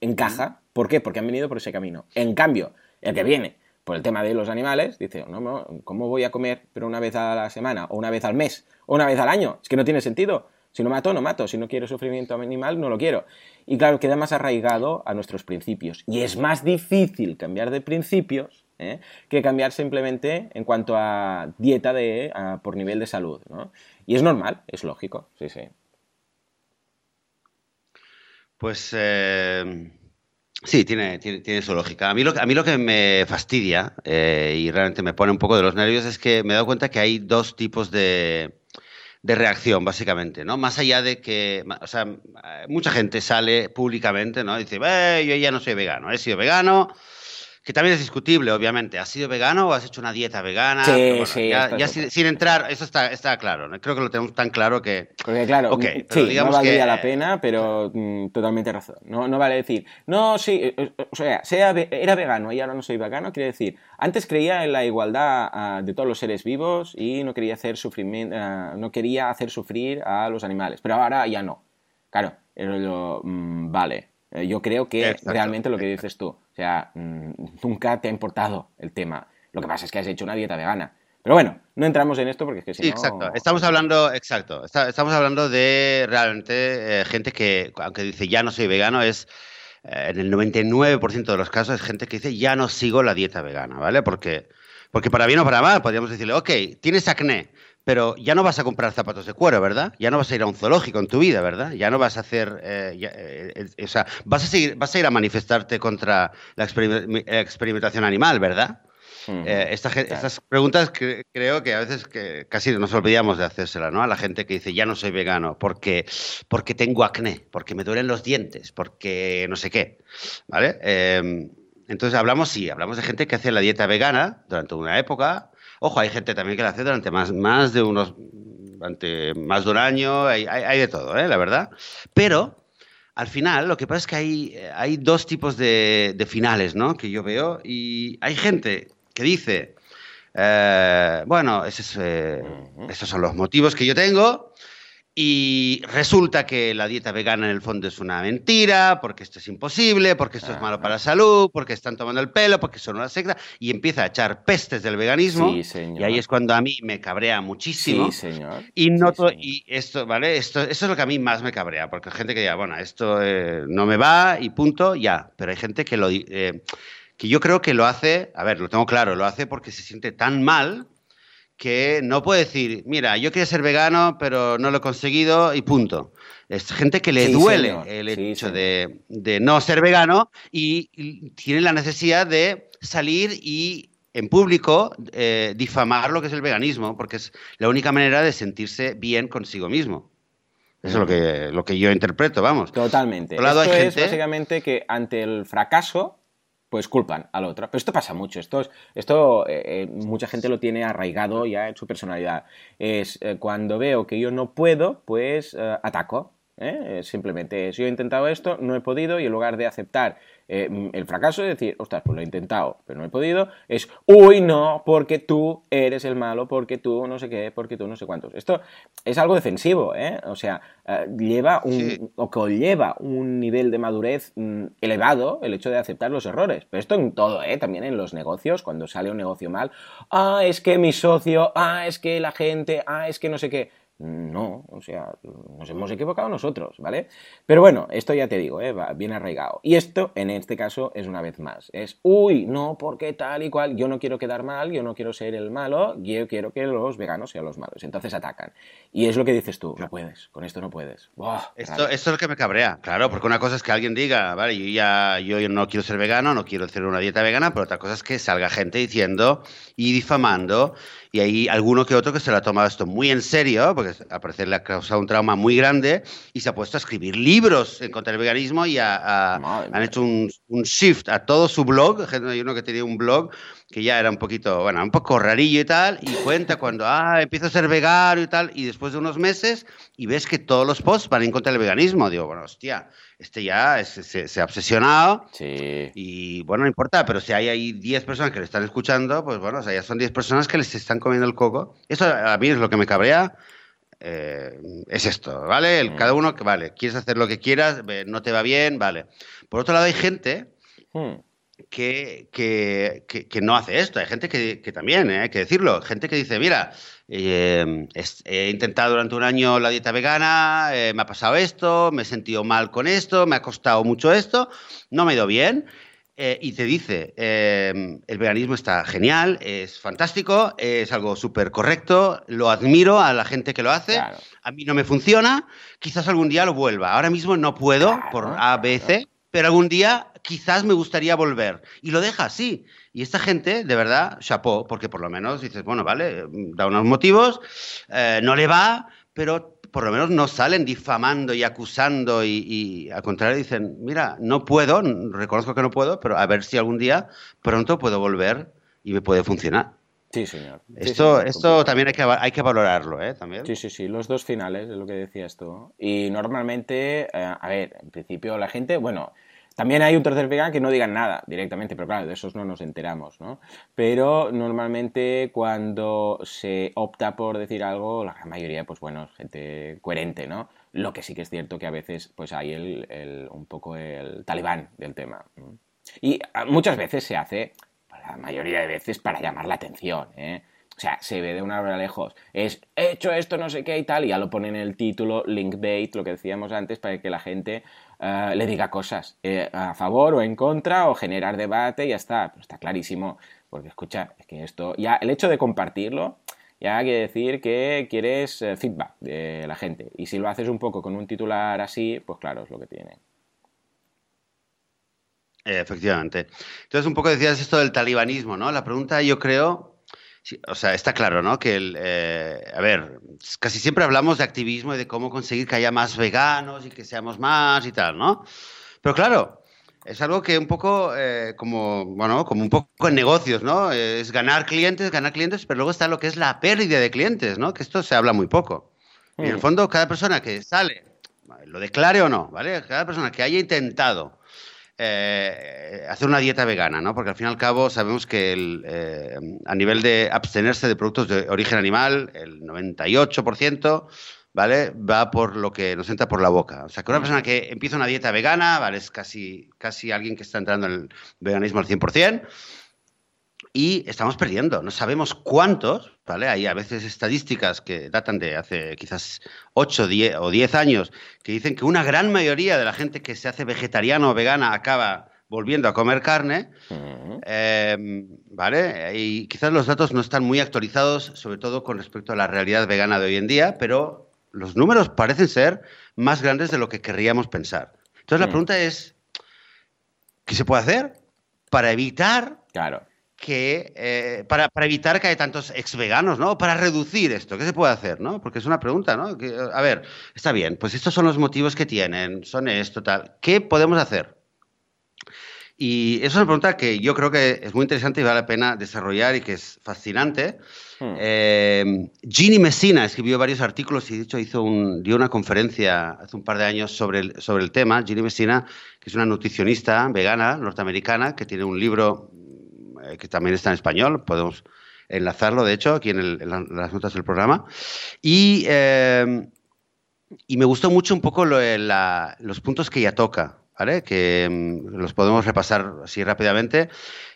encaja. ¿Por qué? Porque han venido por ese camino. En cambio, el que viene por el tema de los animales, dice, no, no, ¿cómo voy a comer pero una vez a la semana, o una vez al mes, o una vez al año? Es que no tiene sentido. Si no mato, no mato. Si no quiero sufrimiento animal, no lo quiero. Y claro, queda más arraigado a nuestros principios. Y es más difícil cambiar de principios ¿eh? que cambiar simplemente en cuanto a dieta de, por nivel de salud. Y es normal, es lógico, sí, sí. Pues eh, sí, tiene, tiene, su lógica. A mí lo, a mí lo que me fastidia eh, y realmente me pone un poco de los nervios es que me he dado cuenta que hay dos tipos de, de reacción, básicamente, ¿no? Más allá de que, o sea, mucha gente sale públicamente, ¿no? Dice, yo ya no soy vegano, he sido vegano, que también es discutible, obviamente. ¿Has sido vegano o has hecho una dieta vegana? Sí, sí. Ya, sin, entrar, eso está, está claro. ¿no? Creo que lo tenemos tan claro que. Porque, claro, okay, mm, sí, no valdría la pena, pero mm, totalmente razón. No, no vale decir, no, sí, eh, eh, o sea, sea, era vegano y ahora no soy vegano, quiere decir, antes creía en la igualdad ah, de todos los seres vivos y no quería hacer sufrimiento, ah, no quería hacer sufrir a los animales, pero ahora ya no. Claro, mm, vale. Eh, yo creo que realmente lo que dices tú, o sea, mm, nunca te ha importado el tema. Lo que pasa es que has hecho una dieta vegana. Pero bueno, no entramos en esto porque es que si sí, exacto. Estamos hablando, exacto. estamos hablando de realmente eh, gente que, aunque dice ya no soy vegano, es eh, en el 99% de los casos es gente que dice ya no sigo la dieta vegana, ¿vale? Porque, porque para bien o para mal podríamos decirle, ok, tienes acné, pero ya no vas a comprar zapatos de cuero, ¿verdad? Ya no vas a ir a un zoológico en tu vida, ¿verdad? Ya no vas a hacer, eh, eh, eh, o sea, vas a, seguir, vas a ir a manifestarte contra la experimentación animal, ¿verdad? Estas preguntas creo que a veces que casi nos olvidamos de hacérselas, ¿no? A la gente que dice, ya no soy vegano porque, porque tengo acné, porque me duelen los dientes, porque no sé qué, ¿vale? Em, entonces hablamos, sí, hablamos de gente que hace la dieta vegana durante una época, Ojo, hay gente también que la hace durante más, más de unos durante más de un año, hay, de todo, ¿eh? la verdad. Pero al final lo que pasa es que hay, hay dos tipos de, finales ¿no? que yo veo y hay gente que dice, eh, bueno, eh, esos son los motivos que yo tengo y resulta que la dieta vegana en el fondo es una mentira, porque esto es imposible, porque esto es malo para la salud, porque están tomando el pelo, porque son una secta, y empieza a echar pestes del veganismo. Y ahí es cuando a mí me cabrea muchísimo. Sí, señor. Y noto, y esto, ¿vale? Esto, esto es lo que a mí más me cabrea, porque hay gente que diga, bueno, esto eh, no me va y punto, ya. Pero hay gente que lo. Eh, que yo creo que lo hace, a ver, lo tengo claro, lo hace porque se siente tan mal que no puede decir, mira, yo quería ser vegano, pero no lo he conseguido y punto. Es gente que le duele el hecho de, no ser vegano y, tiene la necesidad de salir y en público eh, difamar lo que es el veganismo, porque es la única manera de sentirse bien consigo mismo. Eso es lo que, lo que yo interpreto, vamos. Totalmente. Por lado, Esto hay gente... es básicamente que ante el fracaso pues culpan al otro. Pero esto pasa mucho, esto, esto eh, eh, mucha gente lo tiene arraigado ya en su personalidad. Es eh, cuando veo que yo no puedo, pues ataco. Simplemente, si yo he intentado esto, no he podido y en lugar de aceptar eh, el fracaso es decir, ostras, pues lo he intentado, pero no he podido, es, uy, no, porque tú eres el malo, porque tú no sé qué, porque tú no sé cuántos. Esto es algo defensivo, ¿eh? O sea, eh, lleva un, o conlleva un nivel de madurez mm, elevado el hecho de aceptar los errores. Pero esto en todo, ¿eh? También en los negocios, cuando sale un negocio mal, ah, es que mi socio, ah, es que la gente, ah, es que no sé qué. No, o sea, nos hemos equivocado nosotros, ¿vale? Pero bueno, esto ya te digo, ¿eh? Va bien arraigado. Y esto, en este caso, es una vez más. Es, uy, no, porque tal y cual, yo no quiero quedar mal, yo no quiero ser el malo, yo quiero que los veganos sean los malos. Entonces atacan. Y es lo que dices tú, no puedes, con esto no puedes. esto, esto, es lo que me cabrea, claro, porque una cosa es que alguien diga, vale, yo ya yo no quiero ser vegano, no quiero hacer una dieta vegana, pero otra cosa es que salga gente diciendo y difamando y hay alguno que otro que se lo ha tomado esto muy en serio, porque al parecer le ha causado un trauma muy grande y se ha puesto a escribir libros en contra del veganismo y han hecho un, un, shift a todo su blog. Hay uno que tenía un blog que ya era un poquito, bueno, un poco rarillo y tal, y cuenta cuando, <laughs> ah, empiezo a ser vegano y tal, y después de unos meses, y ves que todos los posts van en contra del veganismo. Digo, bueno, hostia, este ya se, ha obsesionado. Sí. Y bueno, no importa, pero si hay ahí 10 personas que le están escuchando, pues bueno, o sea, ya son 10 personas que les están comiendo el coco. Eso a mí es lo que me cabrea. Eh, es esto, ¿vale? El, mm. Cada uno que, vale, quieres hacer lo que quieras, no te va bien, vale. Por otro lado, hay gente mm que, que, no hace esto. Hay gente que, también, ¿eh? hay que decirlo, gente que dice, mira, eh, he intentado durante un año la dieta vegana, me ha pasado esto, me he sentido mal con esto, me ha costado mucho esto, no me ha ido bien. Eh, y te dice, em, el veganismo está genial, es fantástico, es algo súper correcto, lo admiro a la gente que lo hace, a mí no me funciona, quizás algún día lo vuelva. Ahora mismo no puedo por A, B, C, pero algún día quizás me gustaría volver. Y lo deja así. Y esta gente, de verdad, chapó, porque por lo menos dices, bueno, vale, da unos motivos, eh, no le va, pero por lo menos no salen difamando y acusando y, al contrario dicen, mira, no puedo, reconozco que no puedo, pero a ver si algún día pronto puedo volver y me puede funcionar. Sí, señor. esto esto también hay que, hay que valorarlo, ¿eh? También. Sí, sí, sí, los dos finales, es lo que decías tú. Y normalmente, eh, a ver, en principio la gente, bueno, también hay un tercer vegan que no digan nada directamente, pero claro, de esos no nos enteramos, ¿no? Pero normalmente cuando se opta por decir algo, la gran mayoría, pues bueno, gente coherente, ¿no? Lo que sí que es cierto que a veces, pues hay el, un poco el talibán del tema. Y muchas veces se hace, la mayoría de veces, para llamar la atención, ¿eh? O sea, se ve de una hora lejos. Es, he hecho esto, no sé qué y tal, y ya lo ponen en el título, link bait, lo que decíamos antes, para que la gente eh, le diga cosas eh, a favor o en contra o generar debate y ya está. Pero está clarísimo, porque escucha, es que esto, ya el hecho de compartirlo, ya quiere decir que quieres eh, feedback de la gente. Y si lo haces un poco con un titular así, pues claro, es lo que tiene. Efectivamente. Entonces, un poco decías esto del talibanismo, ¿no? La pregunta, yo creo, o sea, está claro, ¿no? Que, el, eh, a ver, casi siempre hablamos de activismo y de cómo conseguir que haya más veganos y que seamos más y tal, ¿no? Pero claro, es algo que un poco, eh, como, bueno, como un poco en negocios, ¿no? Es ganar clientes, ganar clientes, pero luego está lo que es la pérdida de clientes, ¿no? Que esto se habla muy poco. Y en el mm. fondo, cada persona que sale, lo declare o no, ¿vale? Cada persona que haya intentado eh, hacer una dieta vegana, ¿no? Porque al fin y al cabo sabemos que eh, a nivel de abstenerse de productos de origen animal, el 98%, ¿vale? Va por lo que nos entra por la boca. O sea, que una persona que empieza una dieta vegana, ¿vale? Es casi, casi alguien que está entrando en el veganismo al 100% y estamos perdiendo. No sabemos cuántos, ¿vale? Hay a veces estadísticas que datan de hace quizás 8 10, o 10 años que dicen que una gran mayoría de la gente que se hace vegetariano o vegana acaba volviendo a comer carne, em, ¿vale? Y quizás los datos no están muy actualizados, sobre todo con respecto a la realidad vegana de hoy en día, pero los números parecen ser más grandes de lo que querríamos pensar. Entonces la pregunta es, ¿qué se puede hacer para evitar claro que eh, para, evitar que haya tantos ex veganos, ¿no? Para reducir esto, ¿qué se puede hacer, no? Porque es una pregunta, ¿no? a ver, está bien, pues estos son los motivos que tienen, son esto, tal. ¿Qué podemos hacer? Y eso es una pregunta que yo creo que es muy interesante y vale la pena desarrollar y que es fascinante. Hmm. Eh, Ginny Messina escribió varios artículos y de hecho hizo un, dio una conferencia hace un par de años sobre el, sobre el tema. Ginny Messina, que es una nutricionista vegana norteamericana que tiene un libro eh, que también está en español, podemos enlazarlo, de hecho, aquí en, las notas del programa. Y, eh, y me gustó mucho un poco los puntos que ella toca, ¿vale? Que mm, los podemos repasar así rápidamente.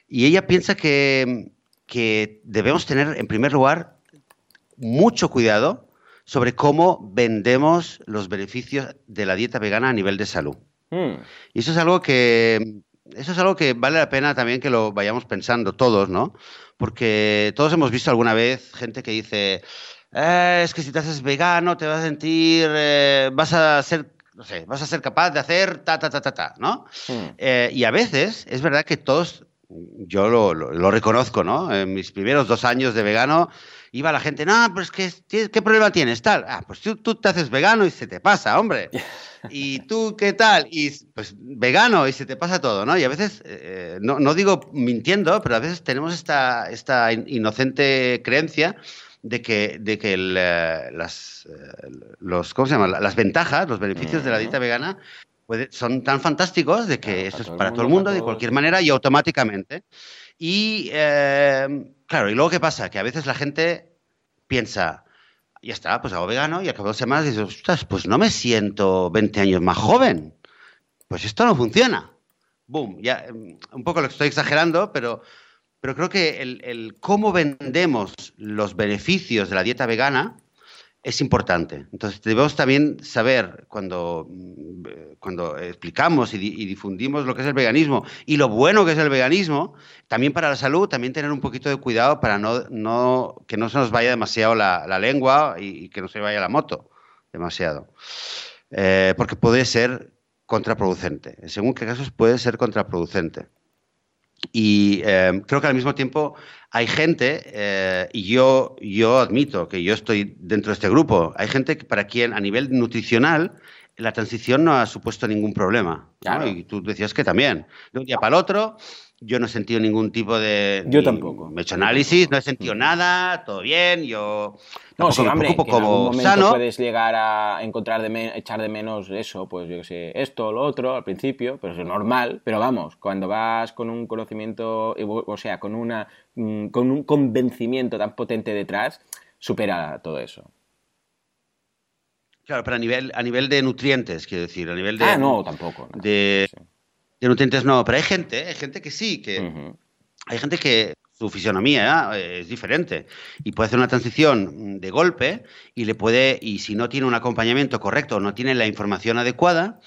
Y ella piensa que, que debemos tener, en primer lugar, mucho cuidado sobre cómo vendemos los beneficios de la dieta vegana a nivel de salud. Hmm. Y eso es algo que eso es algo que vale la pena también que lo vayamos pensando todos, ¿no? Porque todos hemos visto alguna vez gente que dice, eh, es que si te haces vegano te vas a sentir, eh, vas a ser, no sé, vas a ser capaz de hacer ta, ta, ta, ta, ta, ¿no? Hmm. Eh, y a veces es verdad que todos, yo lo, lo, reconozco, ¿no? En mis primeros dos años de vegano iba la gente, no, pero es que, ¿qué problema tienes? Tal, ah, pues tú, tú te haces vegano y se te pasa, hombre. <laughs> ¿Y tú qué tal? Y pues vegano y se te pasa todo, ¿no? Y a veces, eh, no, no, digo mintiendo, pero a veces tenemos esta, esta inocente creencia de que, de que eh, las, eh, los, ¿cómo se llama? las ventajas, los beneficios de la dieta vegana son tan fantásticos de que eso es para todo el mundo, de cualquier manera y automáticamente. Y claro, y luego ¿qué pasa? Que a veces la gente piensa, ya está, pues hago vegano y al cabo de dos semanas dices, pues no me siento 20 años más joven. Pues esto no funciona. Boom, ya, mm, un poco lo estoy exagerando, pero, pero creo que el, cómo vendemos los beneficios de la dieta vegana es importante. Entonces debemos también saber cuando, cuando explicamos y, difundimos lo que es el veganismo y lo bueno que es el veganismo, también para la salud, también tener un poquito de cuidado para no que no se nos vaya demasiado la, lengua y, que no se vaya la moto demasiado. Eh, porque puede ser contraproducente. En según qué casos puede ser contraproducente. Y eh, creo que al mismo tiempo hay gente, eh, y yo, yo admito que yo estoy dentro de este grupo, hay gente para quien a nivel nutricional la transición no ha supuesto ningún problema. Y tú decías que también. De un día para el otro, yo no he sentido ningún tipo de. Yo tampoco. Me he hecho análisis, no he sentido nada, todo bien, yo. No, sí, hombre, que en algún momento puedes llegar a encontrar de echar de menos eso, pues yo qué sé, esto, lo otro, al principio, pero es normal. Pero vamos, cuando vas con un conocimiento, o sea, con, una, mm, con un convencimiento tan potente detrás, supera todo eso. Claro, pero a nivel, a nivel de nutrientes, quiero decir, a nivel de. Ah, no, tampoco. De, de, nutrientes no, pero hay gente, hay gente que sí, que. Hay gente que su fisionomía es diferente y puede hacer una transición de golpe y le puede, y si no tiene un acompañamiento correcto o no tiene la información adecuada,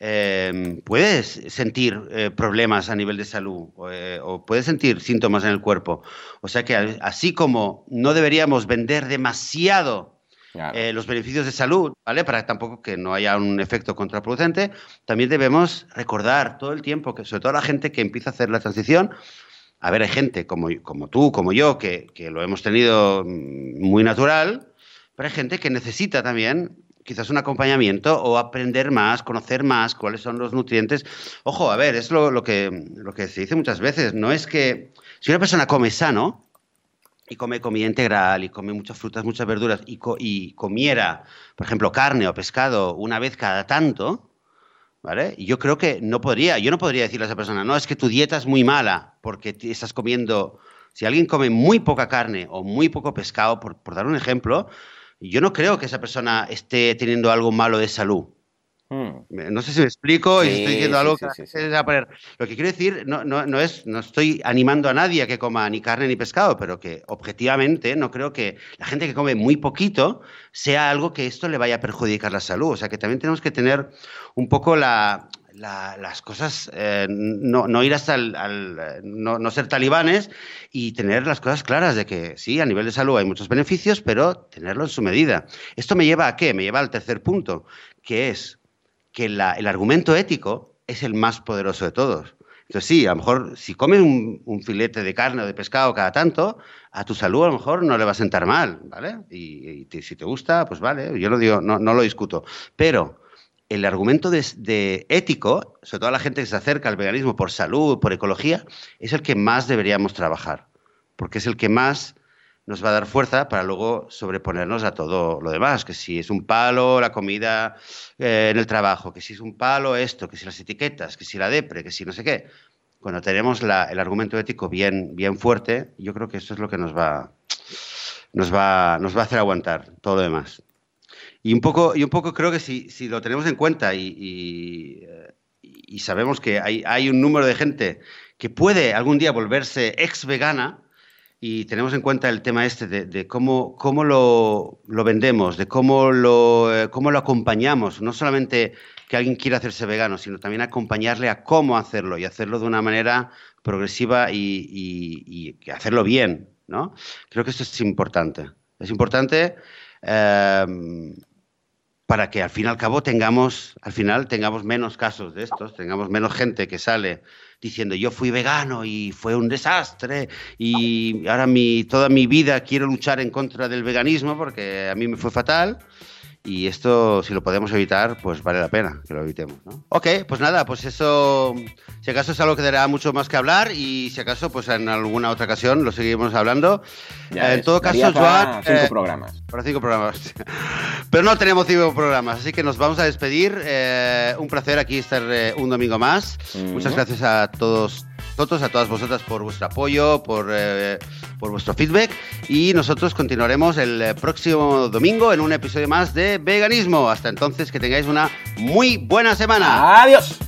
eh, puedes sentir eh, problemas a nivel de salud eh, o puedes sentir síntomas en el cuerpo. O sea que así como no deberíamos vender demasiado los beneficios de salud, ¿vale? Para tampoco que no haya un efecto contraproducente, también debemos recordar todo el tiempo que, sobre todo la gente que empieza a hacer la transición, a ver, hay gente como, como tú, como yo, que, lo hemos tenido mm, muy natural, pero hay gente que necesita también quizás un acompañamiento o aprender más, conocer más cuáles son los nutrientes. Ojo, a ver, es lo, que, lo que se dice muchas veces, no es que si una persona come sano y come comida integral y come muchas frutas, muchas verduras y, y comiera, por ejemplo, carne o pescado una vez cada tanto, ¿Vale? Yo creo que no podría, yo no podría decirle a esa persona, no, es que tu dieta es muy mala porque estás comiendo, si alguien come muy poca carne o muy poco pescado, por, por dar un ejemplo, yo no creo que esa persona esté teniendo algo malo de salud. Hmm. No sé si me explico y estoy diciendo algo que a poner. Lo que quiero decir no, no, no, es, no estoy animando a nadie a que coma ni carne ni pescado, pero que objetivamente no creo que la gente que come muy poquito sea algo que esto le vaya a perjudicar la salud. O sea que también tenemos que tener un poco la, las cosas, eh, no, ir hasta el, no, no, ser talibanes y tener las cosas claras de que sí, a nivel de salud hay muchos beneficios, pero tenerlo en su medida. Esto me lleva a qué? Me lleva al tercer punto, que es que el argumento ético es el más poderoso de todos. Entonces sí, a lo mejor si comes un, filete de carne o de pescado cada tanto, a tu salud a lo mejor no le va a sentar mal, ¿vale? Y, si te gusta, pues vale, yo no, digo, no, lo discuto. Pero el argumento de, ético, sobre todo a la gente que se acerca al veganismo por salud, por ecología, es el que más deberíamos trabajar, porque es el que más nos va a dar fuerza para luego sobreponernos a todo lo demás, que si es un palo la comida eh, en el trabajo, que si es un palo esto, que si las etiquetas, que si la depre, que si no sé qué. Cuando tenemos el argumento ético bien, bien fuerte, yo creo que eso es lo que nos va, nos va, nos va a hacer aguantar todo lo demás. Y un poco, y un poco creo que si, si lo tenemos en cuenta y, y, y sabemos que hay, hay un número de gente que puede algún día volverse ex vegana, y tenemos en cuenta el tema este de, cómo, cómo lo, vendemos, de cómo lo, eh, cómo lo acompañamos, no solamente que alguien quiera hacerse vegano, sino también acompañarle a cómo hacerlo y hacerlo de una manera progresiva y, y, hacerlo bien, ¿no? Creo que esto es importante. Es importante em, para que al fin y al cabo tengamos, al final tengamos menos casos de estos, tengamos menos gente que sale diciendo yo fui vegano y fue un desastre y ahora mi, toda mi vida quiero luchar en contra del veganismo porque a mí me fue fatal. Y esto, si lo podemos evitar, pues vale la pena que lo evitemos. ¿no? Ok, pues nada, pues eso, si acaso es algo que dará mucho más que hablar y si acaso, pues en alguna otra ocasión lo seguimos hablando. en todo caso, para cinco eh, programas. Para cinco programas. <laughs> Pero no tenemos cinco programas, así que nos vamos a despedir. Eh, un placer aquí estar eh, un domingo más. Muchas gracias a todos todos, a todas vosotras por vuestro apoyo, por, eh, por vuestro feedback y nosotros continuaremos el eh, próximo domingo en un episodio más de veganismo. Hasta entonces, que tengáis una muy buena semana. Adiós.